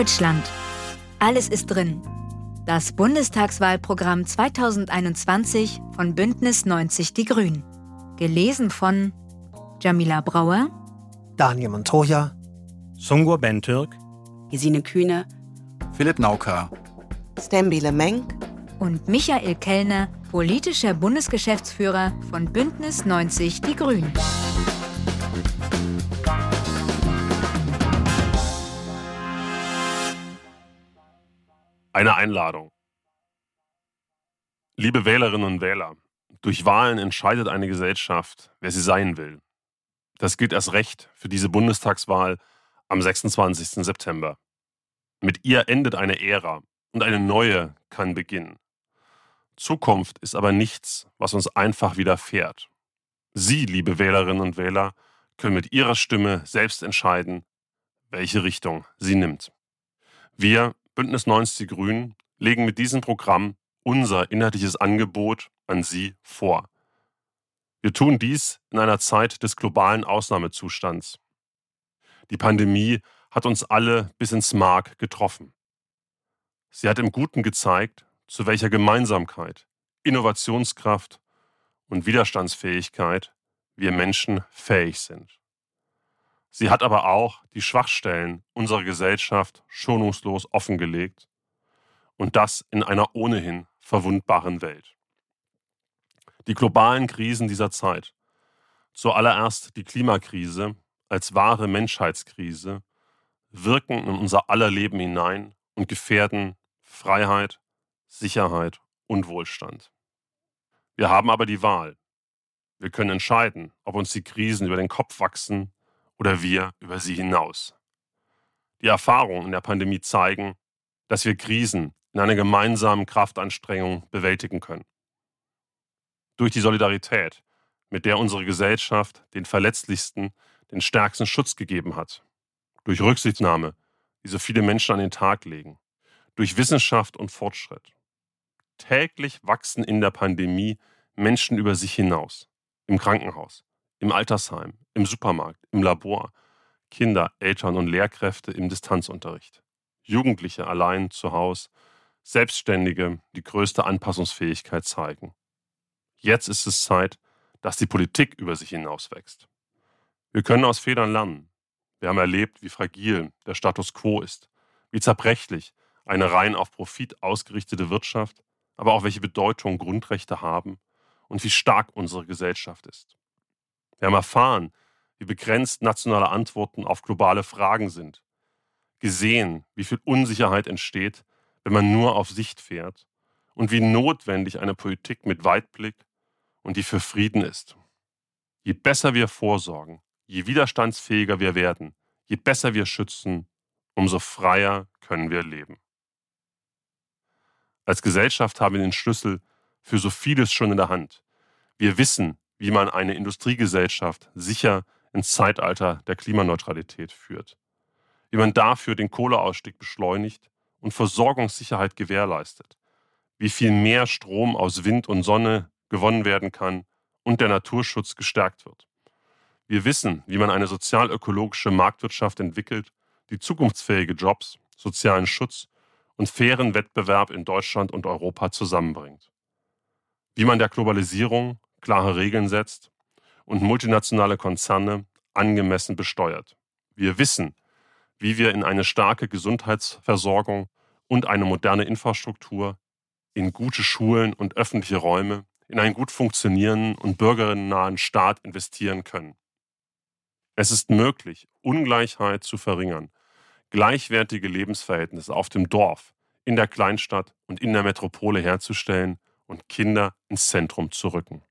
Deutschland. Alles ist drin. Das Bundestagswahlprogramm 2021 von Bündnis 90 Die Grünen. Gelesen von Jamila Brauer, Daniel Montoya, Sungur Bentürk, Gesine Kühne, Philipp Nauka, Stembile Menk und Michael Kellner, politischer Bundesgeschäftsführer von Bündnis 90 Die Grünen. Eine Einladung. Liebe Wählerinnen und Wähler, durch Wahlen entscheidet eine Gesellschaft, wer sie sein will. Das gilt erst recht für diese Bundestagswahl am 26. September. Mit ihr endet eine Ära und eine neue kann beginnen. Zukunft ist aber nichts, was uns einfach widerfährt. Sie, liebe Wählerinnen und Wähler, können mit Ihrer Stimme selbst entscheiden, welche Richtung sie nimmt. Wir, Bündnis 90 Die Grünen, legen mit diesem Programm unser inhaltliches Angebot an Sie vor. Wir tun dies in einer Zeit des globalen Ausnahmezustands. Die Pandemie hat uns alle bis ins Mark getroffen. Sie hat im Guten gezeigt, zu welcher Gemeinsamkeit, Innovationskraft und Widerstandsfähigkeit wir Menschen fähig sind. Sie hat aber auch die Schwachstellen unserer Gesellschaft schonungslos offengelegt und das in einer ohnehin verwundbaren Welt. Die globalen Krisen dieser Zeit, zuallererst die Klimakrise als wahre Menschheitskrise, wirken in unser aller Leben hinein und gefährden Freiheit, Sicherheit und Wohlstand. Wir haben aber die Wahl. Wir können entscheiden, ob uns die Krisen über den Kopf wachsen oder wir über sie hinaus. Die Erfahrungen in der Pandemie zeigen, dass wir Krisen in einer gemeinsamen Kraftanstrengung bewältigen können. Durch die Solidarität, mit der unsere Gesellschaft den Verletzlichsten den stärksten Schutz gegeben hat. Durch Rücksichtnahme, die so viele Menschen an den Tag legen. Durch Wissenschaft und Fortschritt. Täglich wachsen in der Pandemie Menschen über sich hinaus. Im Krankenhaus, im Altersheim, im Supermarkt, im Labor. Kinder, Eltern und Lehrkräfte im Distanzunterricht. Jugendliche allein zu Hause Selbstständige die größte Anpassungsfähigkeit zeigen. Jetzt ist es Zeit, dass die Politik über sich hinauswächst. Wir können aus Fehlern lernen. Wir haben erlebt, wie fragil der Status quo ist, wie zerbrechlich eine rein auf Profit ausgerichtete Wirtschaft, aber auch welche Bedeutung Grundrechte haben und wie stark unsere Gesellschaft ist. Wir haben erfahren, wie begrenzt nationale Antworten auf globale Fragen sind, gesehen, wie viel Unsicherheit entsteht, wenn man nur auf Sicht fährt und wie notwendig eine Politik mit Weitblick und die für Frieden ist. Je besser wir vorsorgen, je widerstandsfähiger wir werden, je besser wir schützen, umso freier können wir leben. Als Gesellschaft haben wir den Schlüssel für so vieles schon in der Hand. Wir wissen, wie man eine Industriegesellschaft sicher ins Zeitalter der Klimaneutralität führt, wie man dafür den Kohleausstieg beschleunigt und Versorgungssicherheit gewährleistet, wie viel mehr Strom aus Wind und Sonne gewonnen werden kann und der Naturschutz gestärkt wird. Wir wissen, wie man eine sozial-ökologische Marktwirtschaft entwickelt, die zukunftsfähige Jobs, sozialen Schutz und fairen Wettbewerb in Deutschland und Europa zusammenbringt. Wie man der Globalisierung klare Regeln setzt und multinationale Konzerne angemessen besteuert. Wir wissen, wie wir in eine starke Gesundheitsversorgung und eine moderne Infrastruktur, in gute Schulen und öffentliche Räume, in einen gut funktionierenden und bürgerinnennahen Staat investieren können. Es ist möglich, Ungleichheit zu verringern, gleichwertige Lebensverhältnisse auf dem Dorf, in der Kleinstadt und in der Metropole herzustellen und Kinder ins Zentrum zu rücken.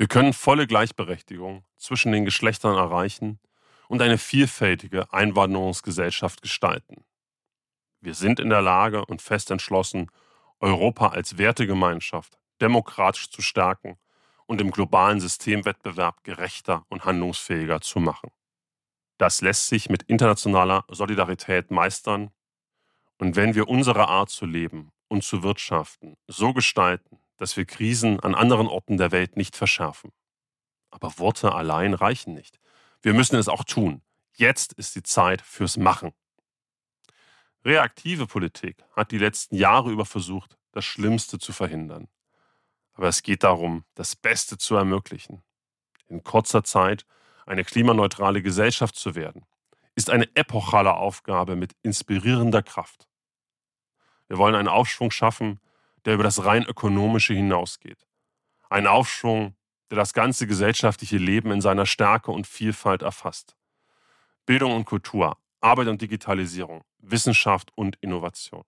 Wir können volle Gleichberechtigung zwischen den Geschlechtern erreichen und eine vielfältige Einwanderungsgesellschaft gestalten. Wir sind in der Lage und fest entschlossen, Europa als Wertegemeinschaft demokratisch zu stärken und im globalen Systemwettbewerb gerechter und handlungsfähiger zu machen. Das lässt sich mit internationaler Solidarität meistern und wenn wir unsere Art zu leben und zu wirtschaften so gestalten, dass wir Krisen an anderen Orten der Welt nicht verschärfen. Aber Worte allein reichen nicht. Wir müssen es auch tun. Jetzt ist die Zeit fürs Machen. Reaktive Politik hat die letzten Jahre über versucht, das Schlimmste zu verhindern. Aber es geht darum, das Beste zu ermöglichen. In kurzer Zeit eine klimaneutrale Gesellschaft zu werden, ist eine epochale Aufgabe mit inspirierender Kraft. Wir wollen einen Aufschwung schaffen, der über das rein ökonomische hinausgeht. Ein Aufschwung, der das ganze gesellschaftliche Leben in seiner Stärke und Vielfalt erfasst. Bildung und Kultur, Arbeit und Digitalisierung, Wissenschaft und Innovation.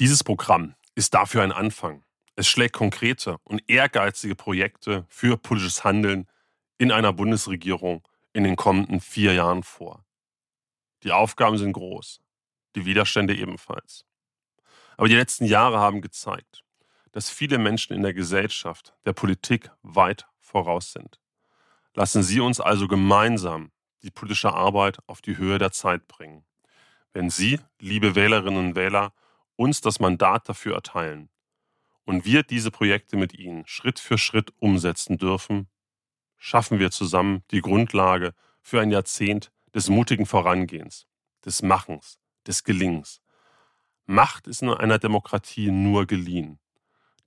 Dieses Programm ist dafür ein Anfang. Es schlägt konkrete und ehrgeizige Projekte für politisches Handeln in einer Bundesregierung in den kommenden vier Jahren vor. Die Aufgaben sind groß, die Widerstände ebenfalls. Aber die letzten Jahre haben gezeigt, dass viele Menschen in der Gesellschaft der Politik weit voraus sind. Lassen Sie uns also gemeinsam die politische Arbeit auf die Höhe der Zeit bringen. Wenn Sie, liebe Wählerinnen und Wähler, uns das Mandat dafür erteilen und wir diese Projekte mit Ihnen Schritt für Schritt umsetzen dürfen, schaffen wir zusammen die Grundlage für ein Jahrzehnt des mutigen Vorangehens, des Machens, des Gelingens. Macht ist in einer Demokratie nur geliehen.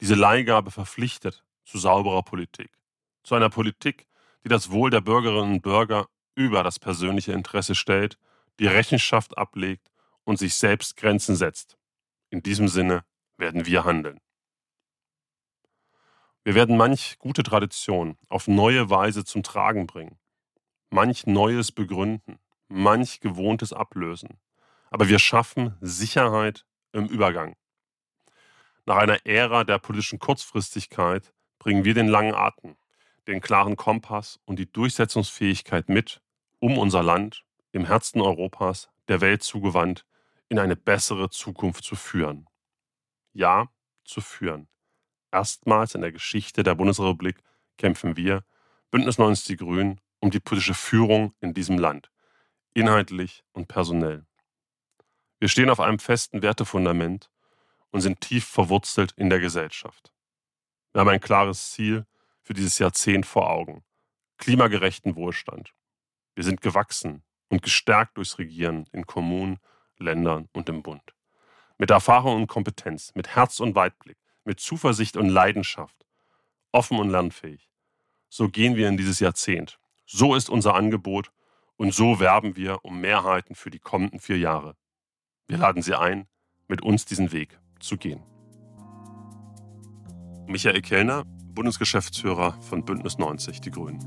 Diese Leihgabe verpflichtet zu sauberer Politik, zu einer Politik, die das Wohl der Bürgerinnen und Bürger über das persönliche Interesse stellt, die Rechenschaft ablegt und sich selbst Grenzen setzt. In diesem Sinne werden wir handeln. Wir werden manch gute Tradition auf neue Weise zum Tragen bringen, manch Neues begründen, manch Gewohntes ablösen. Aber wir schaffen Sicherheit im Übergang. Nach einer Ära der politischen Kurzfristigkeit bringen wir den langen Atem, den klaren Kompass und die Durchsetzungsfähigkeit mit, um unser Land im Herzen Europas der Welt zugewandt in eine bessere Zukunft zu führen. Ja, zu führen. Erstmals in der Geschichte der Bundesrepublik kämpfen wir, Bündnis 90 Die Grünen, um die politische Führung in diesem Land, inhaltlich und personell. Wir stehen auf einem festen Wertefundament und sind tief verwurzelt in der Gesellschaft. Wir haben ein klares Ziel für dieses Jahrzehnt vor Augen, klimagerechten Wohlstand. Wir sind gewachsen und gestärkt durchs Regieren in Kommunen, Ländern und im Bund. Mit Erfahrung und Kompetenz, mit Herz und Weitblick, mit Zuversicht und Leidenschaft, offen und lernfähig. So gehen wir in dieses Jahrzehnt. So ist unser Angebot und so werben wir um Mehrheiten für die kommenden vier Jahre. Wir laden Sie ein, mit uns diesen Weg zu gehen. Michael Kellner, Bundesgeschäftsführer von Bündnis 90 Die Grünen.